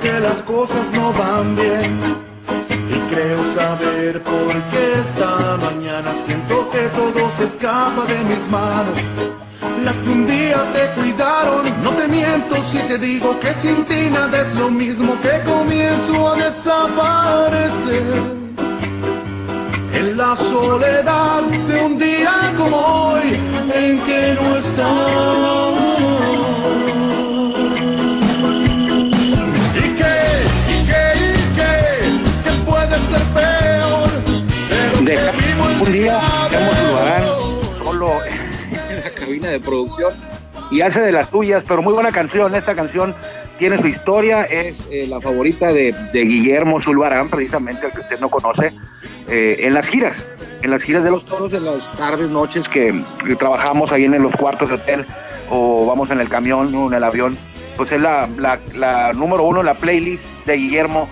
que las cosas no van bien. Y creo saber por qué esta mañana siento que todo se escapa de mis manos. Las que un día te cuidaron, no te miento si te digo que sin ti nada es lo mismo que comienzo a desaparecer. En la soledad de un día como hoy, en que no estás. Un día Albarán hoy. solo en la cabina de producción y hace de las tuyas, pero muy buena canción. Esta canción tiene su historia, es eh, la favorita de, de Guillermo Zulbarán, precisamente el que usted no conoce, eh, en las giras, en las giras de los toros, en las tardes, noches que, que trabajamos ahí en los cuartos de hotel o vamos en el camión o en el avión, pues es la, la, la número uno en la playlist de Guillermo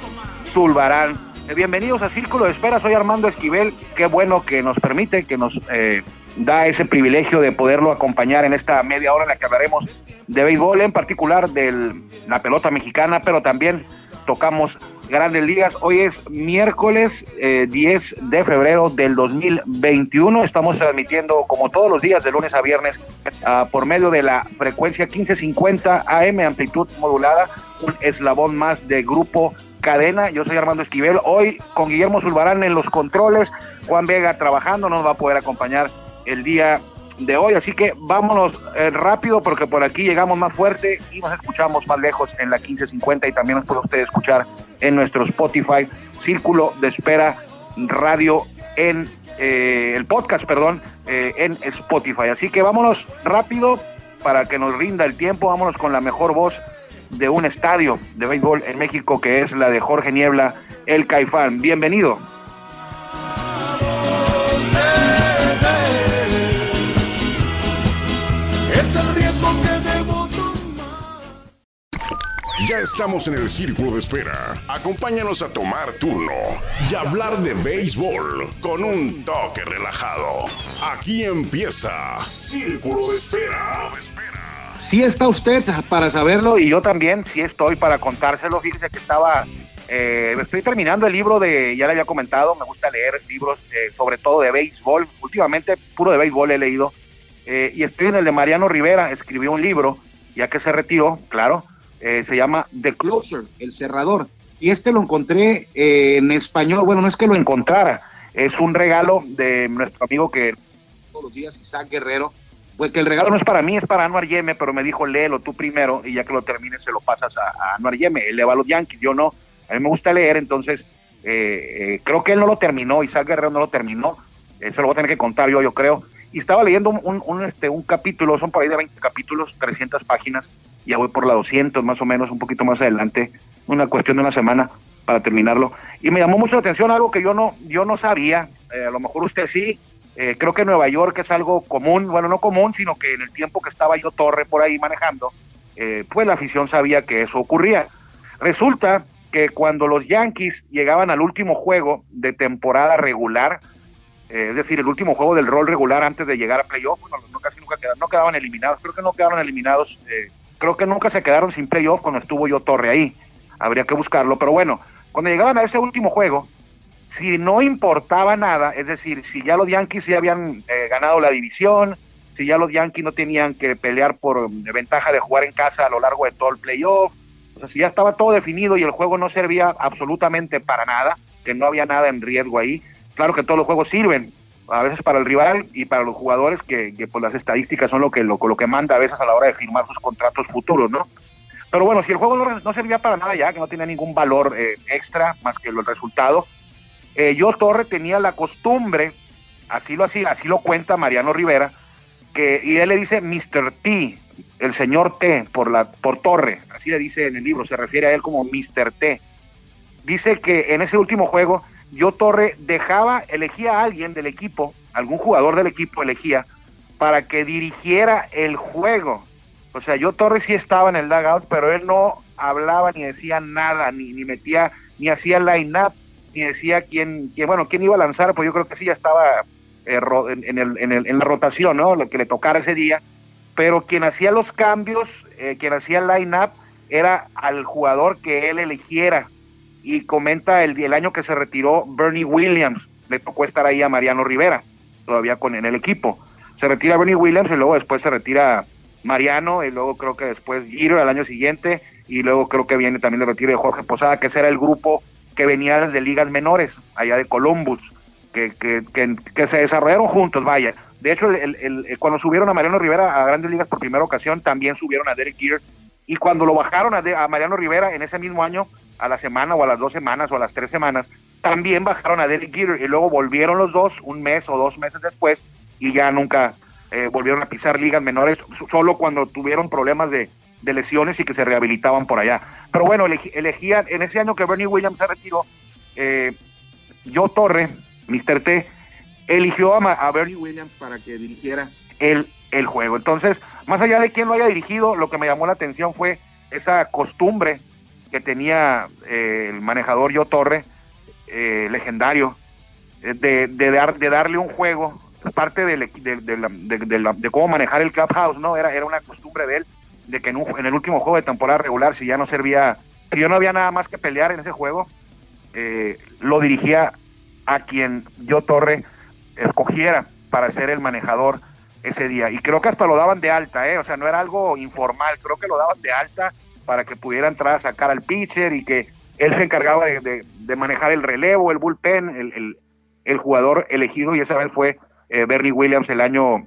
Zulbarán. Eh, Bienvenidos a Círculo de Espera, soy Armando Esquivel, qué bueno que nos permite, que nos eh, da ese privilegio de poderlo acompañar en esta media hora en la que hablaremos de béisbol, en particular de la pelota mexicana, pero también tocamos grandes ligas. Hoy es miércoles eh, 10 de febrero del 2021. Estamos transmitiendo como todos los días de lunes a viernes ah, por medio de la frecuencia 1550 AM, amplitud modulada, un eslabón más de grupo cadena. Yo soy Armando Esquivel. Hoy con Guillermo Zulbarán en los controles, Juan Vega trabajando, nos va a poder acompañar el día de hoy. Así que vámonos eh, rápido porque por aquí llegamos más fuerte y nos escuchamos más lejos en la 1550 y también nos puede usted escuchar en nuestro Spotify, Círculo de Espera Radio en eh, el podcast, perdón, eh, en Spotify. Así que vámonos rápido para que nos rinda el tiempo. Vámonos con la mejor voz de un estadio de béisbol en México que es la de Jorge Niebla, el Caifán. Bienvenido. Es el riesgo que debo tomar. Ya estamos en el círculo de espera. Acompáñanos a tomar turno y hablar de béisbol con un toque relajado. Aquí empieza Círculo de Espera. Sí está usted para saberlo y yo también sí estoy para contárselo. Fíjese que estaba, eh, estoy terminando el libro de, ya le había comentado, me gusta leer libros eh, sobre todo de béisbol. Últimamente puro de béisbol he leído. Eh, y estoy en el de Mariano Rivera, escribió un libro, ya que se retiró, claro, eh, se llama The Closer, El Cerrador. Y este lo encontré en español, bueno, no es que lo encontrara, es un regalo de nuestro amigo que todos los días, Isaac Guerrero, pues que el regalo no es para mí, es para Anuar Yeme, pero me dijo, léelo tú primero y ya que lo termines se lo pasas a, a Anuar Yeme. Él le va a los Yankees, yo no. A mí me gusta leer, entonces eh, eh, creo que él no lo terminó, Isaac Guerrero no lo terminó. Eso lo voy a tener que contar yo, yo creo. Y estaba leyendo un, un, un, este, un capítulo, son por ahí de 20 capítulos, 300 páginas, ya voy por la 200 más o menos, un poquito más adelante, una cuestión de una semana para terminarlo. Y me llamó mucho la atención algo que yo no, yo no sabía, eh, a lo mejor usted sí, eh, creo que Nueva York es algo común, bueno, no común, sino que en el tiempo que estaba yo Torre por ahí manejando, eh, pues la afición sabía que eso ocurría. Resulta que cuando los Yankees llegaban al último juego de temporada regular, eh, es decir, el último juego del rol regular antes de llegar a playoff, bueno, no, casi nunca quedaron, no quedaban eliminados, creo que no quedaron eliminados, eh, creo que nunca se quedaron sin playoff cuando estuvo yo Torre ahí, habría que buscarlo, pero bueno, cuando llegaban a ese último juego, si no importaba nada, es decir, si ya los Yankees ya habían eh, ganado la división, si ya los Yankees no tenían que pelear por um, ventaja de jugar en casa a lo largo de todo el playoff, o sea, si ya estaba todo definido y el juego no servía absolutamente para nada, que no había nada en riesgo ahí, claro que todos los juegos sirven, a veces para el rival y para los jugadores, que, que pues las estadísticas son lo que, lo, lo que manda a veces a la hora de firmar sus contratos futuros, ¿no? Pero bueno, si el juego no, servía para nada ya, que no tenía ningún valor eh, extra más que el resultado, eh, yo Torre tenía la costumbre, así lo hacía, así lo cuenta Mariano Rivera, que y él le dice Mr. T, el señor T por la por Torre, así le dice en el libro, se refiere a él como Mr. T. Dice que en ese último juego yo Torre dejaba, elegía a alguien del equipo, algún jugador del equipo elegía para que dirigiera el juego. O sea, yo Torre sí estaba en el dugout, pero él no hablaba ni decía nada, ni, ni metía, ni hacía line-up, ni decía quién, quién, bueno, quién iba a lanzar, pues yo creo que sí ya estaba eh, en el, en, el, en la rotación, ¿no? Lo que le tocara ese día. Pero quien hacía los cambios, eh, quien hacía el line-up, era al jugador que él eligiera. Y comenta el, el año que se retiró Bernie Williams, le tocó estar ahí a Mariano Rivera, todavía con en el equipo. Se retira Bernie Williams y luego después se retira Mariano y luego creo que después Giro al año siguiente y luego creo que viene también el retiro de Jorge Posada, que ese era el grupo que venía desde ligas menores, allá de Columbus, que, que, que, se desarrollaron juntos, vaya. De hecho, el, cuando subieron a Mariano Rivera a grandes ligas por primera ocasión, también subieron a Derek Gear. Y cuando lo bajaron a, a Mariano Rivera en ese mismo año, a la semana o a las dos semanas o a las tres semanas, también bajaron a Derek Jeter y luego volvieron los dos un mes o dos meses después y ya nunca eh, volvieron a pisar ligas menores, solo cuando tuvieron problemas de, lesiones y que se rehabilitaban por allá. Pero bueno, elegían, en ese año que Bernie Williams se retiró, eh, Joe Torre, Mr. T, eligió a, Bernie Williams para que dirigiera el, el juego. Entonces, más allá de quién lo haya dirigido, lo que me llamó la atención fue esa costumbre que tenía eh, el manejador Joe Torre, eh, legendario, de, de, dar, de darle un juego parte de, de, cómo manejar el clubhouse, ¿no? Era, era una costumbre de él, de que en, en, el último juego de temporada regular, si ya no servía, si yo no había nada más que pelear en ese juego, eh, lo dirigía a quien yo Torre escogiera para ser el manejador ese día. Y creo que hasta lo daban de alta, ¿eh? O sea, no era algo informal, creo que lo daban de alta para que pudiera entrar a sacar al pitcher y que él se encargaba de, manejar el relevo, el bullpen, el, el jugador elegido y esa vez fue eh, Bernie Williams el año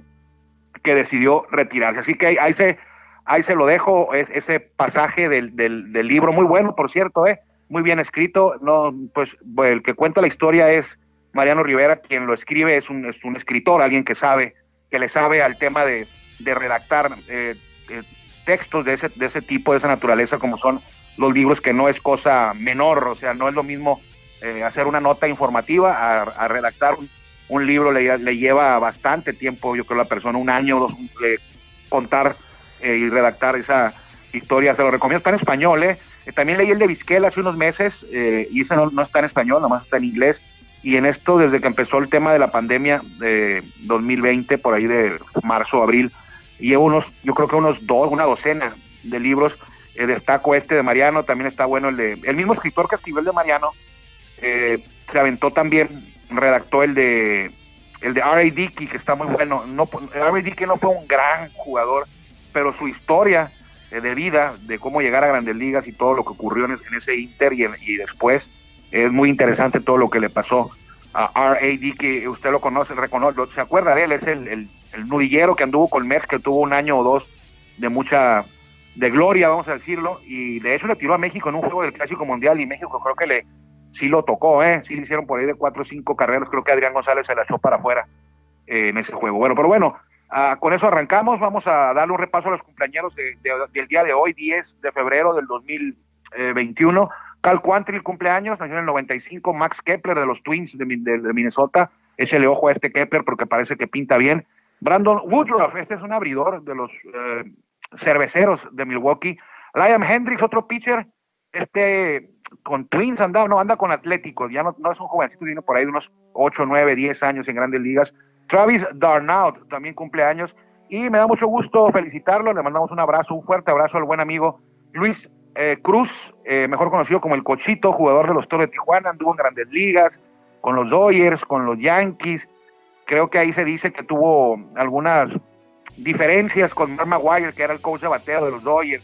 que decidió retirarse. Así que ahí, se, ahí se lo dejo, es, ese pasaje del, del, libro, muy bueno, por cierto, eh, muy bien escrito. No, pues el que cuenta la historia es Mariano Rivera, quien lo escribe es un, es un escritor, alguien que sabe, que le sabe al tema de, de redactar eh, eh, textos de ese, de ese tipo, de esa naturaleza, como son los libros, que no es cosa menor, o sea, no es lo mismo hacer una nota informativa a, a redactar un, un libro le, lleva bastante tiempo, yo creo, la persona, un año dos, contar eh, y redactar esa historia. Se lo recomiendo, está en español, ¿eh? ¿eh? También leí el de Vizquel hace unos meses eh, y ese no, está en español, nomás está en inglés. Y en esto, desde que empezó el tema de la pandemia de 2020, por ahí de marzo, abril, llevo unos, yo creo que unos dos, una docena de libros. destaco este de Mariano, también está bueno el de, el mismo escritor que escribió el de Mariano, se aventó también redactó el de el de R.A. Dickey, que está muy bueno. No, R.A. Dickey no fue un gran jugador, pero su historia eh, de vida, de cómo llegar a grandes ligas y todo lo que ocurrió en, ese Inter y, y, después, es muy interesante todo lo que le pasó a R.A. Dickey. Usted lo conoce, reconoce, se acuerda de él, es el, el, el nudillero que anduvo con Mets, que tuvo un año o dos de mucha de gloria, vamos a decirlo, y de hecho le tiró a México en un juego del Clásico Mundial y México creo que le, sí lo tocó, ¿eh? Sí le hicieron por ahí de cuatro o cinco carreras. Creo que Adrián González se la echó para afuera eh, en ese juego. Bueno, pero bueno, ah, con eso arrancamos. Vamos a darle un repaso a los de, del día de hoy, 10 de febrero del 2021. Cal Quantrill cumpleaños, nació en el 95. Max Kepler de los Twins de, Minnesota. Échale ojo a este Kepler porque parece que pinta bien. Brandon Woodruff, este es un abridor de los eh, cerveceros de Milwaukee. Liam Hendricks, otro pitcher. Este con Twins anda, no, anda con Atlético, ya no, es un jovencito, tiene por ahí unos 8, 9, 10 años en grandes ligas. Travis Darnaud también cumple años y me da mucho gusto felicitarlo, le mandamos un abrazo, un fuerte abrazo al buen amigo Luis eh, Cruz, eh, mejor conocido como el Cochito, jugador de los Toros de Tijuana, anduvo en grandes ligas, con los Dodgers, con los Yankees, creo que ahí se dice que tuvo algunas diferencias con Mark Maguire, que era el coach de bateo de los Dodgers,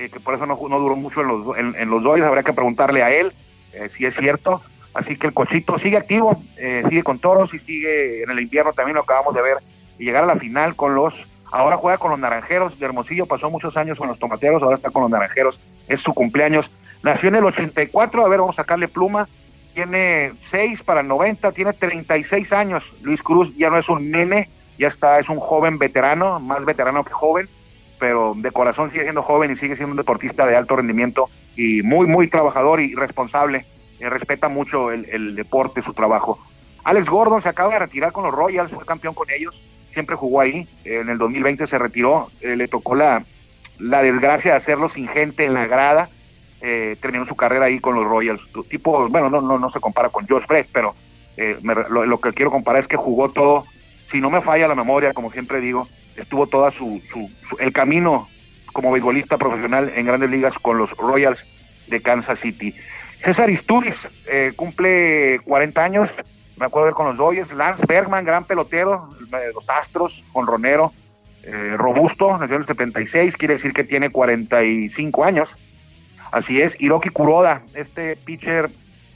eh, que por eso no, no duró mucho en los, en, los Dodgers, habría que preguntarle a él eh, si es cierto. Así que el Cochito sigue activo, eh, sigue con toros y sigue en el invierno también lo acabamos de ver llegar a la final con los, ahora juega con los Naranjeros de Hermosillo, pasó muchos años con los Tomateros, ahora está con los Naranjeros, es su cumpleaños. Nació en el 84, a ver, vamos a sacarle pluma, tiene 6 para el 90, tiene 36 años. Luis Cruz ya no es un nene, ya está, es un joven veterano, más veterano que joven pero de corazón sigue siendo joven y sigue siendo un deportista de alto rendimiento y muy, muy trabajador y responsable. Eh, respeta mucho el, deporte, su trabajo. Alex Gordon se acaba de retirar con los Royals, fue campeón con ellos, siempre jugó ahí. en el 2020 se retiró, eh, le tocó la, la desgracia de hacerlo sin gente en la grada. Eh, terminó su carrera ahí con los Royals. Tipo, bueno, no, no, no se compara con Josh Brett, pero lo, lo que quiero comparar es que jugó todo, si no me falla la memoria, como siempre digo, estuvo toda su, el camino como beisbolista profesional en grandes ligas con los Royals de Kansas City. César Isturiz eh, cumple 40 años, me acuerdo de con los Dodgers. Lance Bergman, gran pelotero, de los Astros, con Ronero, eh, robusto, nació en el 76, quiere decir que tiene 45 años. Así es, Hiroki Kuroda, este pitcher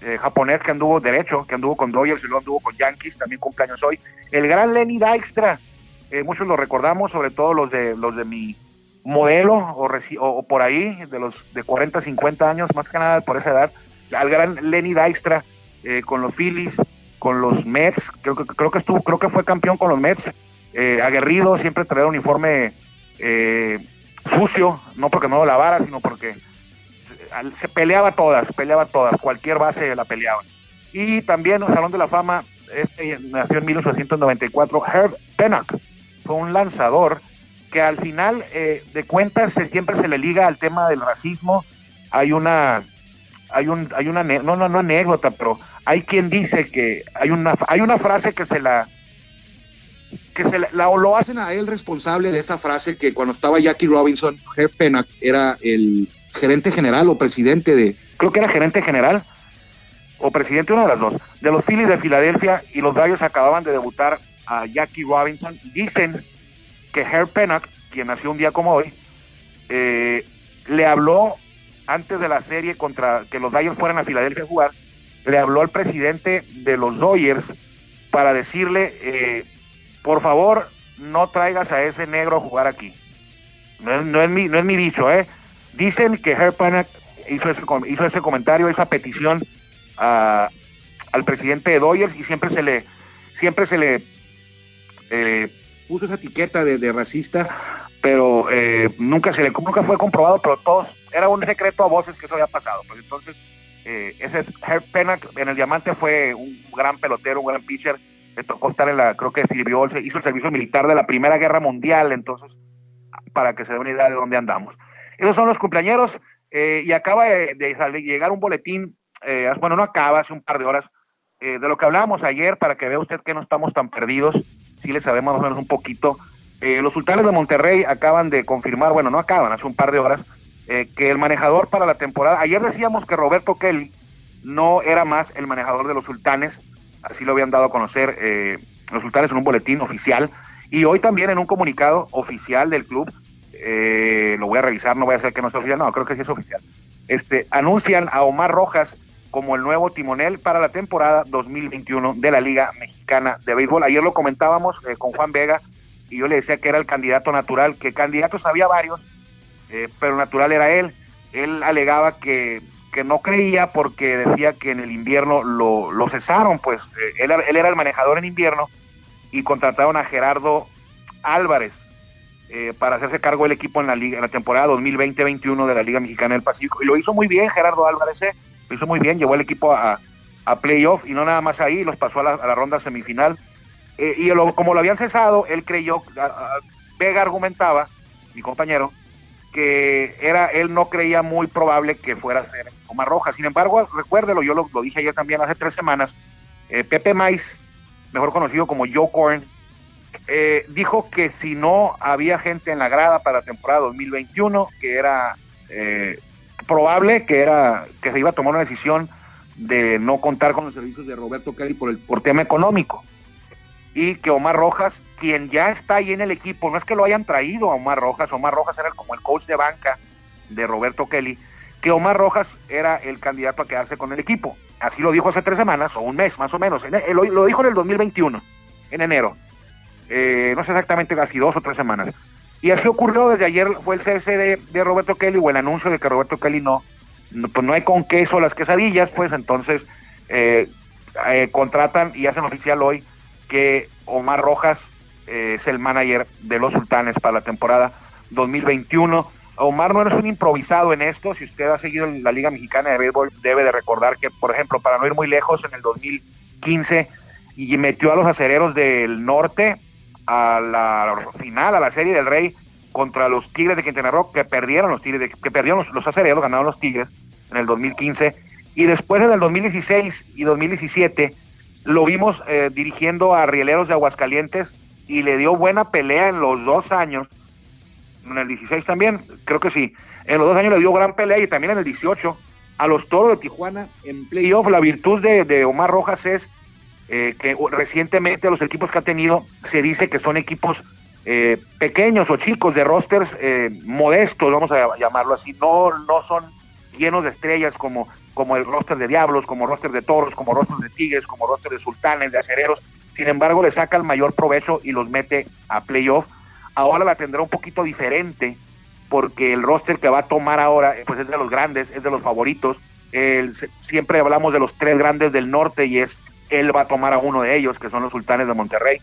eh, japonés que anduvo derecho, que anduvo con Dodgers y luego anduvo con Yankees, también cumpleaños hoy. El gran Lenny Dykstra, eh, muchos lo recordamos, sobre todo los de los de mi modelo o, o, por ahí, de los de 40, 50 años, más que nada por esa edad, al gran Lenny Dykstra eh, con los Phillies, con los Mets, creo que creo que estuvo, creo que fue campeón con los Mets, aguerrido, siempre traía un uniforme sucio, no porque no lo lavara, sino porque se peleaba todas, peleaba todas, cualquier base la peleaba. Y también el Salón de la Fama, este nació en 1894, Herb Pennock, fue un lanzador que al final eh, de cuentas siempre se le liga al tema del racismo. Hay una, hay un, hay una, no, no, no anécdota, pero hay quien dice que hay una, hay una frase que se la, que se la, lo hacen a él responsable de esa frase que cuando estaba Jackie Robinson, Herb Pennock era el gerente general o presidente de, creo que era gerente general o presidente, una de las dos, de los Phillies de Filadelfia y los Gallos acababan de debutar a Jackie Robinson. Dicen que Herb Pennock, quien nació un día como hoy, eh, le habló antes de la serie contra que los Dodgers fueran a Filadelfia a jugar, le habló al presidente de los Dodgers para decirle, eh, por favor, no traigas a ese negro a jugar aquí. No es, no es, mi, no es mi dicho, ¿eh? Dicen que Herb hizo ese, hizo ese comentario, esa petición al presidente de Doyers y siempre se le, siempre se le eh, puso esa etiqueta de, racista, pero eh, nunca se le nunca fue comprobado, pero todos era un secreto a voces que eso había pasado. Pues entonces eh, ese Herb Pennock en el Diamante fue un gran pelotero, un gran pitcher. Le tocó estar en la, creo que sirvió, hizo el servicio militar de la Primera Guerra Mundial, entonces, para que se dé una idea de dónde andamos. Esos son los cumpleaños eh, y acaba de, llegar un boletín, eh, bueno, no acaba, hace un par de horas, eh, de lo que hablábamos ayer para que vea usted que no estamos tan perdidos, si le sabemos más o menos un poquito. los sultanes de Monterrey acaban de confirmar, bueno, no acaban, hace un par de horas, que el manejador para la temporada, ayer decíamos que Roberto Kelly no era más el manejador de los sultanes, así lo habían dado a conocer los sultanes en un boletín oficial, y hoy también en un comunicado oficial del club eh, lo voy a revisar, no voy a ser que no sea oficial, no, creo que sí es oficial. Este, anuncian a Omar Rojas como el nuevo timonel para la temporada 2021 de la Liga Mexicana de Béisbol. Ayer lo comentábamos eh, con Juan Vega y yo le decía que era el candidato natural, que candidatos había varios, eh, pero natural era él. Él alegaba que, que, no creía porque decía que en el invierno lo, lo cesaron, pues él, él era el manejador en invierno y contrataron a Gerardo Álvarez, eh, para hacerse cargo del equipo en la liga en la temporada 2020-21 de la Liga Mexicana del Pacífico. Y lo hizo muy bien Gerardo Álvarez, eh, lo hizo muy bien, llevó el equipo a, a playoff y no nada más ahí, los pasó a la, ronda semifinal. Eh, y como lo habían cesado, él creyó, Vega argumentaba, mi compañero, que era él no creía muy probable que fuera a ser Omar Rojas. Sin embargo, recuérdelo, yo lo, lo dije ayer también hace tres semanas, Pepe Mais, mejor conocido como Joe Corn, eh, dijo que si no había gente en la grada para la temporada 2021, que era eh, probable que era que se iba a tomar una decisión de no contar con los servicios de Roberto Kelly por el por tema económico y que Omar Rojas, quien ya está ahí en el equipo, no es que lo hayan traído a Omar Rojas, Omar Rojas era como el coach de banca de Roberto Kelly, que Omar Rojas era el candidato a quedarse con el equipo. Así lo dijo hace tres semanas o un mes más o menos. Lo dijo en el 2021, en enero. Eh, no sé exactamente, casi dos o tres semanas. Y así ocurrió desde ayer, fue el cese de, Roberto Kelly o el anuncio de que Roberto Kelly no, pues no hay con queso las quesadillas, pues entonces eh, eh, contratan y hacen oficial hoy que Omar Rojas es el manager de los Sultanes para la temporada 2021. Omar no es un improvisado en esto, si usted ha seguido la Liga Mexicana de Béisbol debe de recordar que, por ejemplo, para no ir muy lejos, en el 2015 y metió a los acereros del norte a la final, a la Serie del Rey contra los Tigres de Quintana Roo, que perdieron los Tigres, que perdieron los, acereros, ganaron los Tigres en el 2015, y después en el 2016 y 2017 lo vimos eh, dirigiendo a Rieleros de Aguascalientes y le dio buena pelea en los dos años en el 16 también, creo que sí. En los dos años le dio gran pelea y también en el 18 a los Toros de Tijuana en playoff. La virtud de, Omar Rojas es eh, que recientemente los equipos que ha tenido se dice que son equipos eh, pequeños o chicos de rosters eh, modestos, vamos a llamarlo así, no, no son llenos de estrellas como, como el roster de Diablos, como roster de Toros, como roster de Tigres, como roster de Sultanes, de Acereros. Sin embargo, le saca el mayor provecho y los mete a playoff. Ahora la tendrá un poquito diferente porque el roster que va a tomar ahora pues es de los grandes, es de los favoritos. siempre hablamos de los tres grandes del norte y es él va a tomar a uno de ellos, que son los sultanes de Monterrey.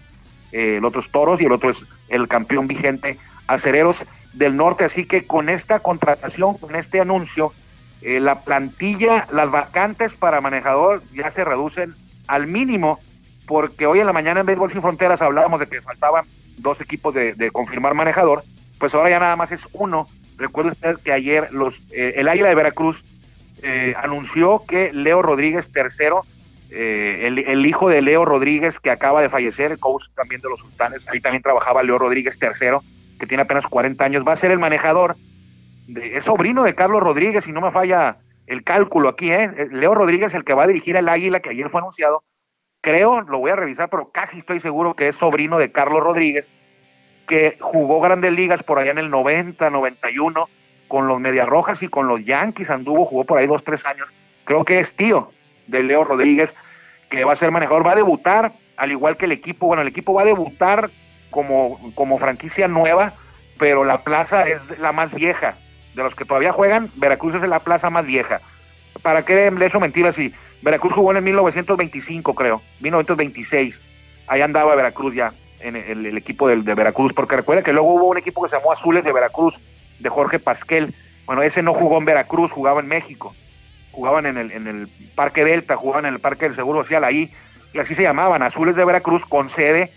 Eh, el otro es Toros y el otro es el campeón vigente Acereros del Norte. Así que con esta contratación, con este anuncio, eh, la plantilla, las vacantes para manejador ya se reducen al mínimo, porque hoy en la mañana en Béisbol Sin Fronteras hablábamos de que faltaban dos equipos de, confirmar manejador, pues ahora ya nada más es uno. Recuerde usted que ayer los, eh, el Águila de Veracruz anunció que Leo Rodríguez tercero eh, el, hijo de Leo Rodríguez, que acaba de fallecer, coach también de los sultanes, ahí también trabajaba Leo Rodríguez tercero, que tiene apenas 40 años, va a ser el manejador, es sobrino de Carlos Rodríguez, y no me falla el cálculo aquí, ¿eh? ¿eh? Leo Rodríguez, el que va a dirigir el Águila, que ayer fue anunciado, creo, lo voy a revisar, pero casi estoy seguro que es sobrino de Carlos Rodríguez, que jugó grandes ligas por allá en el 90, 91, con los Medias Rojas y con los Yankees, anduvo, jugó por ahí dos, tres años, creo que es tío de Leo Rodríguez, que va a ser manejador, va a debutar, al igual que el equipo, bueno, el equipo va a debutar como, como franquicia nueva, pero la plaza es la más vieja. De los que todavía juegan, Veracruz es la plaza más vieja. ¿Para qué le hecho mentiras? Si Veracruz jugó en el 1925, creo, 1926. Ahí andaba Veracruz ya, en el, equipo del, de Veracruz, porque recuerda que luego hubo un equipo que se llamó Azules de Veracruz, de Jorge Pasquel. Bueno, ese no jugó en Veracruz, jugaba en México jugaban en el, en el Parque Delta, jugaban en el Parque del Seguro Social, ahí, y así se llamaban, Azules de Veracruz, con sede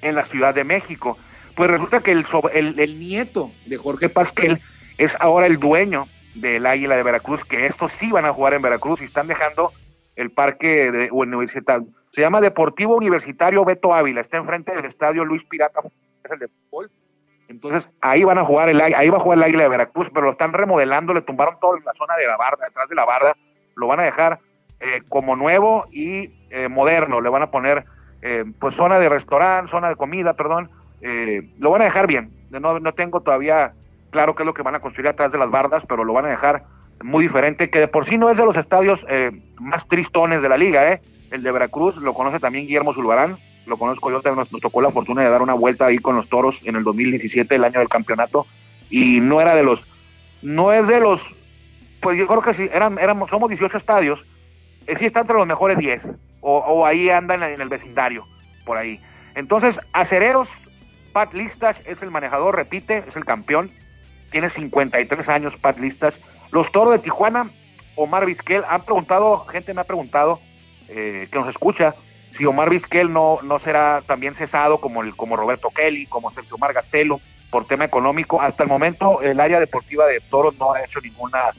en la Ciudad de México. Pues resulta que el, el, nieto de Jorge Pasquel es ahora el dueño del Águila de Veracruz, que estos sí van a jugar en Veracruz y están dejando el parque de, universitario. Se llama Deportivo Universitario Beto Ávila, está enfrente del estadio Luis Pirata, es el de entonces ahí van a jugar el ahí va a jugar el Águila de Veracruz, pero lo están remodelando, le tumbaron toda la zona de la barda, detrás de la barda, lo van a dejar eh, como nuevo y eh, moderno, le van a poner eh, pues zona de restaurante, zona de comida, perdón, lo van a dejar bien. No, no tengo todavía claro qué es lo que van a construir atrás de las bardas, pero lo van a dejar muy diferente, que de por sí no es de los estadios más tristones de la liga, El de Veracruz lo conoce también Guillermo Zulbarán, lo conozco yo, nos, tocó la fortuna de dar una vuelta ahí con los toros en el 2017, el año del campeonato, y no era de los, no es de los, pues yo creo que sí, eran, éramos, somos 18 estadios, eh, sí está entre los mejores 10, o, ahí anda en, el vecindario, por ahí. Entonces, Acereros, Pat Listas es el manejador, repite, es el campeón, tiene 53 años Pat Listas. Los toros de Tijuana, Omar Vizquel, han preguntado, gente me ha preguntado, eh, que nos escucha, si Omar Vizquel no, no será también cesado como, el, como Roberto Kelly, como Sergio Margatelo, por tema económico. Hasta el momento el área deportiva de Toros no ha hecho ninguna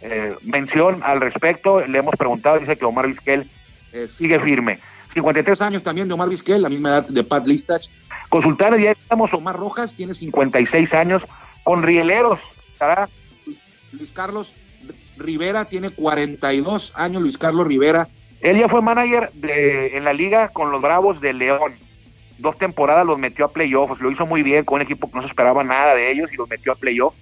eh, mención al respecto. Le hemos preguntado, dice que Omar Vizquel eh, sigue firme. 53 años también de Omar Vizquel, la misma edad de Pat Listas. Consultar, ya estamos, Omar Rojas tiene 56 años, con Rieleros, estará Luis Carlos Rivera, tiene 42 años, Luis Carlos Rivera, él ya fue manager de, en la liga con los Bravos de León. Dos temporadas los metió a playoffs, lo hizo muy bien con un equipo que no se esperaba nada de ellos y los metió a playoffs.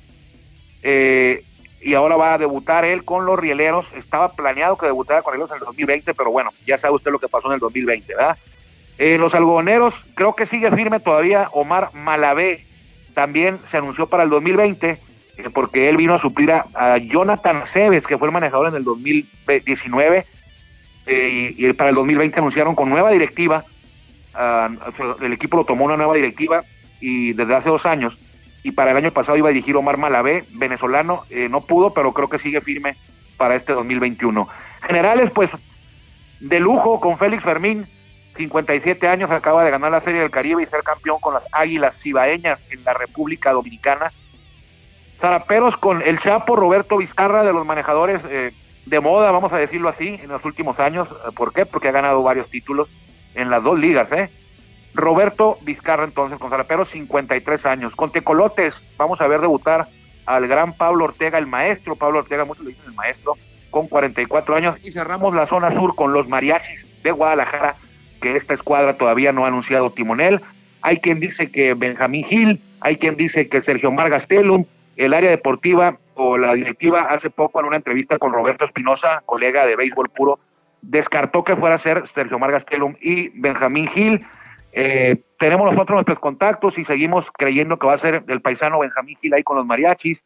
Eh, y ahora va a debutar él con los Rieleros. Estaba planeado que debutara con ellos en el 2020, pero bueno, ya sabe usted lo que pasó en el 2020, ¿verdad? Eh, los algodoneros, creo que sigue firme todavía Omar Malavé. También se anunció para el 2020, eh, porque él vino a suplir a, a Jonathan Cebes, que fue el manejador en el 2019 eh, y, para el 2020 anunciaron con nueva directiva, ah, el equipo lo tomó una nueva directiva y desde hace dos años, y para el año pasado iba a dirigir Omar Malavé, venezolano, eh, no pudo, pero creo que sigue firme para este 2021. Generales, pues, de lujo con Félix Fermín, 57 años, acaba de ganar la Serie del Caribe y ser campeón con las Águilas Cibaeñas en la República Dominicana. Zaraperos con el Chapo Roberto Vizcarra de los manejadores eh, de moda, vamos a decirlo así, en los últimos años. ¿Por qué? Porque ha ganado varios títulos en las dos ligas, ¿eh? Roberto Vizcarra entonces con Salapero, 53 años. Con Tecolotes vamos a ver debutar al gran Pablo Ortega, el maestro, Pablo Ortega, muchos le dicen el maestro, con 44 años. Y cerramos la zona sur con los mariachis de Guadalajara, que esta escuadra todavía no ha anunciado timonel. Hay quien dice que Benjamín Gil, hay quien dice que Sergio Margastelum, el área deportiva la directiva hace poco en una entrevista con Roberto Espinosa, colega de béisbol puro, descartó que fuera a ser Sergio Margastelum y Benjamín Gil. Eh, tenemos nosotros nuestros contactos y seguimos creyendo que va a ser el paisano Benjamín Gil ahí con los mariachis.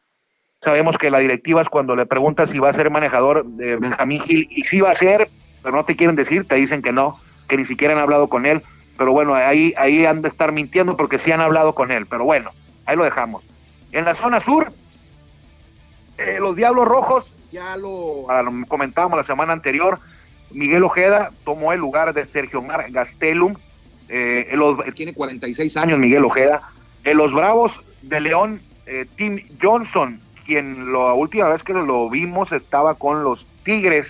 Sabemos que la directiva es cuando le preguntas si va a ser manejador de Benjamín Gil y si va a ser, pero no te quieren decir, te dicen que no, que ni siquiera han hablado con él. Pero bueno, ahí, ahí han de estar mintiendo porque sí han hablado con él. Pero bueno, ahí lo dejamos. En la zona sur, eh, los Diablos Rojos, ya lo, lo comentábamos la semana anterior, Miguel Ojeda tomó el lugar de Sergio Mar Gastelum. Eh, los, tiene 46 años Miguel Ojeda. En los Bravos de León, eh, Tim Johnson, quien la última vez que lo vimos estaba con los Tigres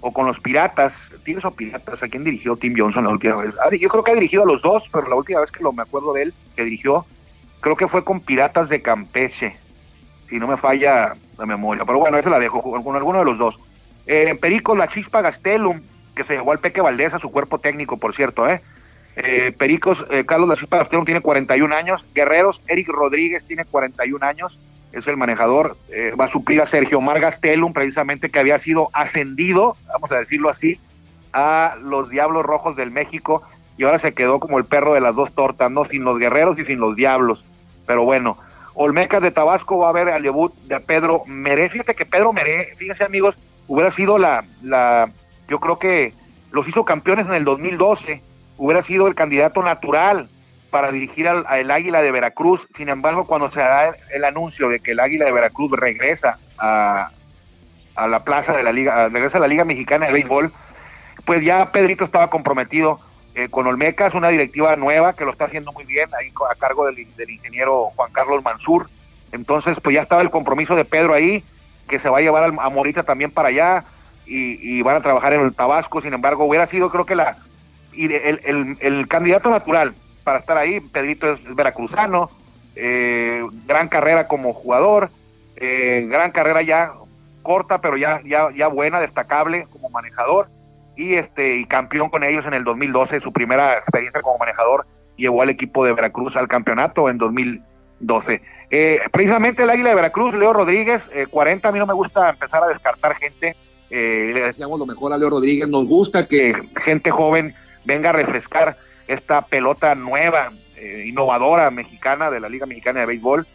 o con los Piratas. Tigres o Piratas, ¿a quién dirigió Tim Johnson la última vez? Ah, yo creo que ha dirigido a los dos, pero la última vez que lo me acuerdo de él, que dirigió, creo que fue con Piratas de Campeche, si no me falla la memoria. Pero bueno, esa la dejo con alguno de los dos. Eh, Perico La Chispa Gastelum, que se llevó al Peque Valdés a su cuerpo técnico, por cierto, ¿eh? eh Pericos, eh, Carlos La Chispa Gastelum tiene 41 años. Guerreros, Eric Rodríguez tiene 41 años, es el manejador. va a suplir a Sergio Mar Gastelum, precisamente que había sido ascendido, vamos a decirlo así, a los Diablos Rojos del México y ahora se quedó como el perro de las dos tortas, ¿no? Sin los guerreros y sin los diablos. Pero bueno, Olmecas de Tabasco va a ver al debut de Pedro Meré. Fíjate que Pedro Meré, fíjense amigos, hubiera sido la, la, yo creo que los hizo campeones en el 2012, hubiera sido el candidato natural para dirigir al, Águila de Veracruz. Sin embargo, cuando se da el, anuncio de que el Águila de Veracruz regresa a, a la plaza de la Liga, regresa a la Liga Mexicana de Béisbol, pues ya Pedrito estaba comprometido eh, con Olmecas, una directiva nueva que lo está haciendo muy bien, ahí a cargo del, ingeniero Juan Carlos Mansur. Entonces, pues ya estaba el compromiso de Pedro ahí que se va a llevar a Morita también para allá y, van a trabajar en el Tabasco. Sin embargo, hubiera sido, creo que la el, candidato natural para estar ahí. Pedrito es veracruzano, eh, gran carrera como jugador, eh, gran carrera ya corta, pero ya, ya, ya buena, destacable como manejador y este y campeón con ellos en el 2012, su primera experiencia como manejador llevó al equipo de Veracruz al campeonato en 2012. Eh, precisamente el Águila de Veracruz, Leo Rodríguez, 40, eh, a mí no me gusta empezar a descartar gente, eh, le decíamos lo mejor a Leo Rodríguez, nos gusta que gente joven venga a refrescar esta pelota nueva, innovadora mexicana de la Liga Mexicana de Béisbol.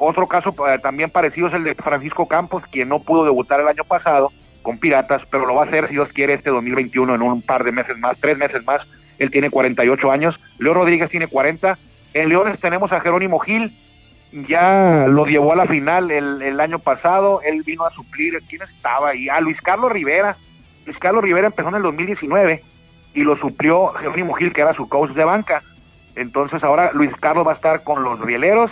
otro caso también parecido es el de Francisco Campos, quien no pudo debutar el año pasado con Piratas, pero lo va a hacer, si Dios quiere, este 2021 en un par de meses más, tres meses más. Él tiene 48 años, Leo Rodríguez tiene 40. En Leones tenemos a Jerónimo Gil, ya lo llevó a la final el, año pasado, él vino a suplir, ¿quién estaba ahí? A Luis Carlos Rivera, Luis Carlos Rivera empezó en el 2019 y lo suplió Jerónimo Gil, que era su coach de banca. Entonces ahora Luis Carlos va a estar con los Rieleros,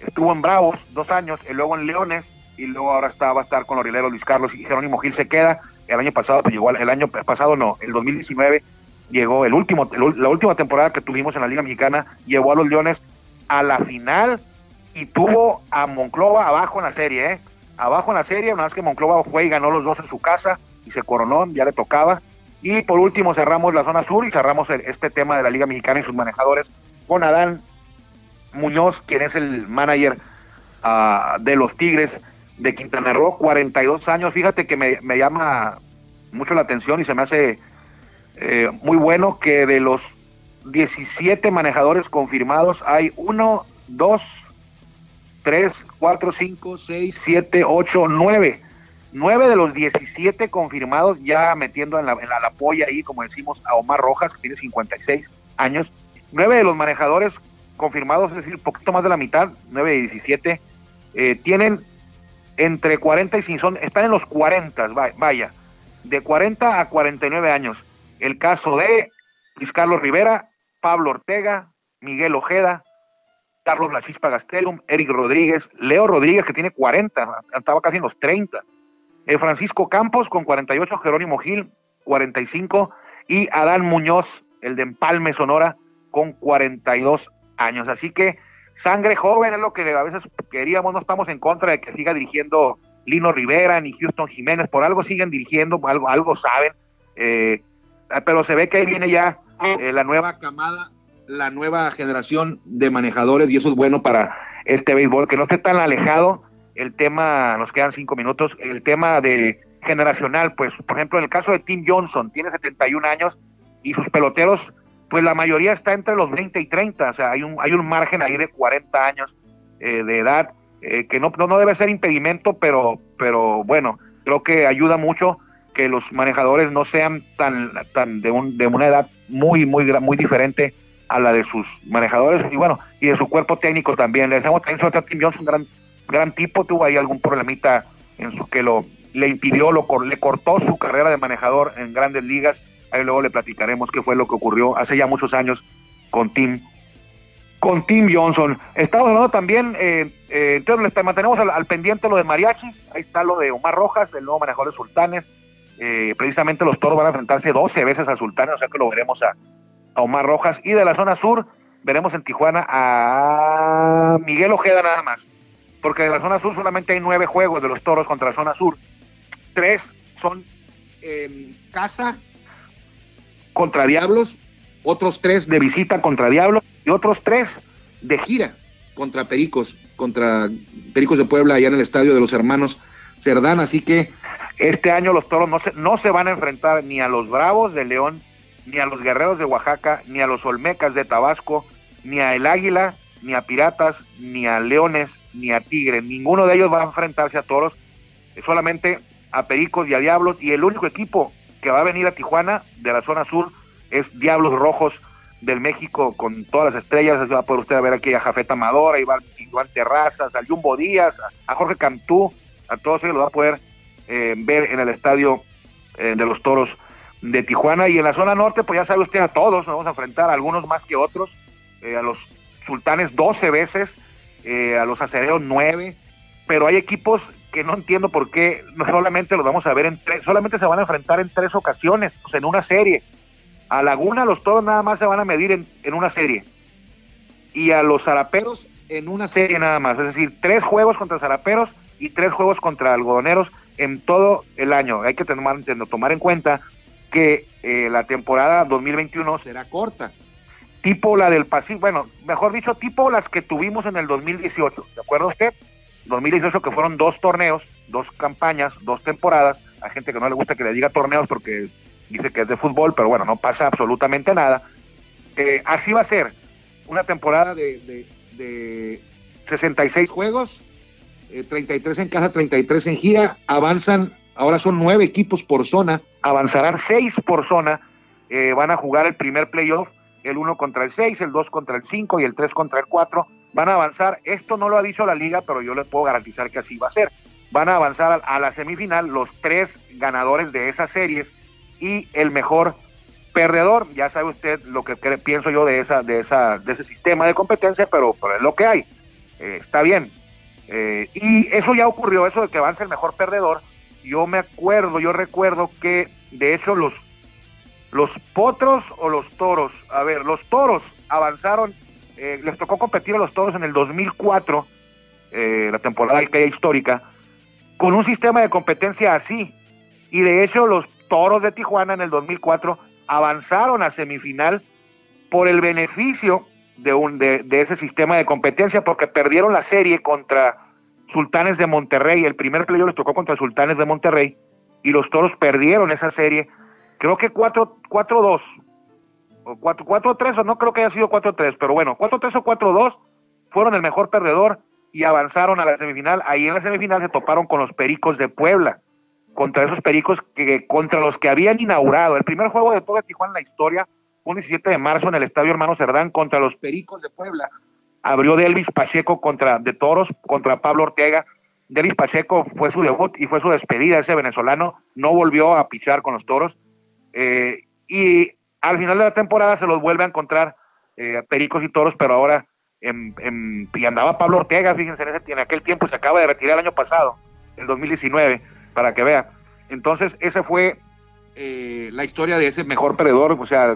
estuvo en Bravos dos años, y luego en Leones, y luego ahora está, va a estar con los Rieleros Luis Carlos y Jerónimo Gil se queda. El año pasado, pues llegó, el año pasado no, el 2019 llegó el último, la última temporada que tuvimos en la Liga Mexicana, llevó a los Leones a la final y tuvo a Monclova abajo en la serie, ¿eh? Abajo en la serie, una vez que Monclova fue y ganó los dos en su casa y se coronó, ya le tocaba. Y por último cerramos la zona sur y cerramos este tema de la Liga Mexicana y sus manejadores con Adán Muñoz, quien es el manager ah, de los Tigres de Quintana Roo, 42 años. Fíjate que me, me llama mucho la atención y se me hace eh, muy bueno que de los 17 manejadores confirmados hay uno, dos, 3, 4, 5, 6, 7, 8, 9. 9 de los 17 confirmados, ya metiendo en la, en la, polla ahí, como decimos, a Omar Rojas, que tiene 56 años. 9 de los manejadores confirmados, es decir, un poquito más de la mitad, 9 de 17, eh, tienen entre 40 y 50, están en los 40, vaya, de 40 a 49 años. El caso de Luis Carlos Rivera, Pablo Ortega, Miguel Ojeda, Carlos La Chispa Gastelum, Eric Rodríguez, Leo Rodríguez, que tiene 40, estaba casi en los 30, eh, Francisco Campos con 48, Jerónimo Gil, 45, y Adán Muñoz, el de Empalme, Sonora, con 42 años. Así que sangre joven es lo que a veces queríamos, no estamos en contra de que siga dirigiendo Lino Rivera ni Houston Jiménez, por algo siguen dirigiendo, algo, algo saben, eh, pero se ve que ahí viene ya eh, la nueva camada, la nueva generación de manejadores y eso es bueno para este béisbol, que no esté tan alejado el tema, nos quedan cinco minutos, el tema de generacional, pues por ejemplo en el caso de Tim Johnson, tiene 71 años y sus peloteros, pues la mayoría está entre los 20 y 30, o sea, hay un, hay un margen ahí de 40 años eh, de edad, eh, que no, no, debe ser impedimento, pero, pero bueno, creo que ayuda mucho que los manejadores no sean tan, tan de, un, de una edad muy, muy, muy diferente a la de sus manejadores y bueno, y de su cuerpo técnico también. Le decimos también sobre Tim Johnson, gran, gran tipo, tuvo ahí algún problemita en su que lo le impidió, lo, le cortó su carrera de manejador en grandes ligas. Ahí luego le platicaremos qué fue lo que ocurrió hace ya muchos años con Tim con Tim Johnson. Estamos hablando también, eh, eh, entonces mantenemos al, pendiente lo de Mariachis, ahí está lo de Omar Rojas, el nuevo manejador de Sultanes. Eh, precisamente los toros van a enfrentarse 12 veces a Sultanes, o sea que lo veremos a, a Omar Rojas. Y de la zona sur, veremos en Tijuana a Miguel Ojeda nada más. Porque de la zona sur solamente hay nueve juegos de los toros contra la zona sur. Tres son casa contra Diablos, otros tres de visita contra Diablos y otros tres de gira contra Pericos, contra Pericos de Puebla, allá en el estadio de los hermanos Cerdán. Así que este año los toros no se, no se van a enfrentar ni a los Bravos de León, ni a los Guerreros de Oaxaca, ni a los Olmecas de Tabasco, ni a el Águila, ni a Piratas, ni a Leones, ni a Tigre. Ninguno de ellos va a enfrentarse a toros, solamente a Pericos y a Diablos. Y el único equipo que va a venir a Tijuana de la zona sur es Diablos Rojos del México con todas las estrellas, se va a poder usted ver aquí a Jafeta Amador, a Iván, Terrazas, a Jumbo Díaz, a Jorge Cantú, a todos ellos lo va a poder eh, ver en el estadio eh, de los Toros de Tijuana. Y en la zona norte, pues ya sabe usted a todos, nos vamos a enfrentar a algunos más que otros, eh, a los Sultanes 12 veces, a los Acereros 9, pero hay equipos que no entiendo por qué no solamente los vamos a ver en tres, solamente se van a enfrentar en tres ocasiones, pues en una serie a Laguna los toros nada más se van a medir en, una serie. Y a los zaraperos en una serie nada más. Es decir, tres juegos contra zaraperos y tres juegos contra algodoneros en todo el año. Hay que tomar, tomar en cuenta que eh, la temporada 2021 será corta. Tipo la del Pacífico, bueno, mejor dicho, tipo las que tuvimos en el 2018. ¿De acuerdo usted? 2018 que fueron dos torneos, dos campañas, dos temporadas. Hay gente que no le gusta que le diga torneos porque dice que es de fútbol, pero bueno, no pasa absolutamente nada. Eh, así va a ser. Una temporada de, de, 66 juegos, 33 eh, en casa, 33 en gira, avanzan, ahora son nueve equipos por zona, avanzarán seis por zona, eh, van a jugar el primer playoff, el 1 contra el 6, el 2 contra el 5 y el 3 contra el 4, van a avanzar, esto no lo ha dicho la liga, pero yo les puedo garantizar que así va a ser, van a avanzar a la semifinal los tres ganadores de esas series y el mejor perdedor. Ya sabe usted lo que pienso yo de esa, de esa, de ese sistema de competencia, pero, pero es lo que hay. Eh, está bien. Eh, y eso ya ocurrió, eso de que avance el mejor perdedor. Yo me acuerdo, yo recuerdo que de hecho los los potros o los toros, a ver, los toros avanzaron, eh, les tocó competir a los toros en el 2004, la temporada histórica, con un sistema de competencia así. Y de hecho los Toros de Tijuana en el 2004 avanzaron a semifinal por el beneficio de, un, de, ese sistema de competencia porque perdieron la serie contra Sultanes de Monterrey. El primer playoff les tocó contra Sultanes de Monterrey y los Toros perdieron esa serie. Creo que 4-2 o 4-3 o no creo que haya sido 4-3, pero bueno, 4-3 o 4-2 fueron el mejor perdedor y avanzaron a la semifinal. Ahí en la semifinal se toparon con los Pericos de Puebla contra esos pericos que contra los que habían inaugurado. El primer juego de todo Tijuana en la historia un 17 de marzo en el Estadio Hermano Cerdán contra los Pericos de Puebla. Abrió Delvis Pacheco contra de Toros contra Pablo Ortega. Delvis Pacheco fue su debut y fue su despedida. Ese venezolano no volvió a pichar con los Toros. Eh, y al final de la temporada se los vuelve a encontrar eh, Pericos y Toros, pero ahora en, en, y andaba Pablo Ortega, fíjense, en, ese, en aquel tiempo se acaba de retirar el año pasado, en 2019 para que vea. Entonces, ese fue eh, la historia de ese mejor perdedor, o sea,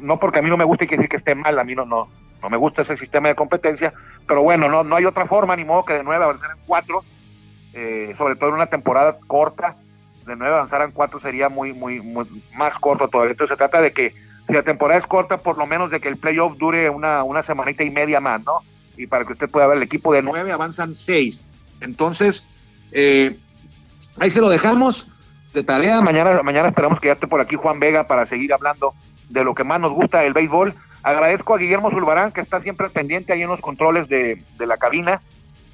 no porque a mí no me guste quiere decir que esté mal, a mí no, no, no me gusta ese sistema de competencia, pero bueno, no, no hay otra forma, ni modo que de nueve avanzar en cuatro, eh, sobre todo en una temporada corta, de nueve avanzar en cuatro sería muy, muy, muy más corto todavía. Entonces se trata de que si la temporada es corta, por lo menos de que el playoff dure una, una semanita y media más, ¿no? Y para que usted pueda ver el equipo de nueve avanzan seis. Entonces, eh, ahí se lo dejamos de tarea. Mañana, mañana esperamos que ya esté por aquí Juan Vega para seguir hablando de lo que más nos gusta del béisbol. Agradezco a Guillermo Zulbarán, que está siempre pendiente ahí en los controles de, de la cabina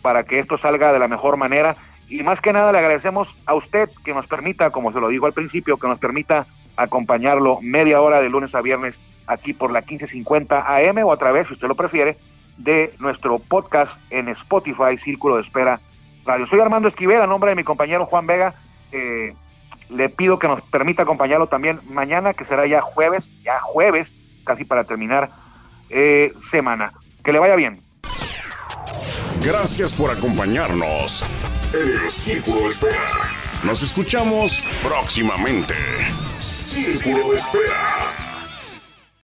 para que esto salga de la mejor manera. Y más que nada le agradecemos a usted que nos permita, como se lo digo al principio, que nos permita acompañarlo media hora de lunes a viernes aquí por la 1550 AM o a través, si usted lo prefiere, de nuestro podcast en Spotify, Círculo de Espera Radio. Soy Armando Esquivel, a nombre de mi compañero Juan Vega. Eh, le pido que nos permita acompañarlo también mañana, que será ya jueves, ya jueves, casi para terminar eh, semana. Que le vaya bien. Gracias por acompañarnos en el Círculo de Espera. Nos escuchamos próximamente. Círculo de Espera.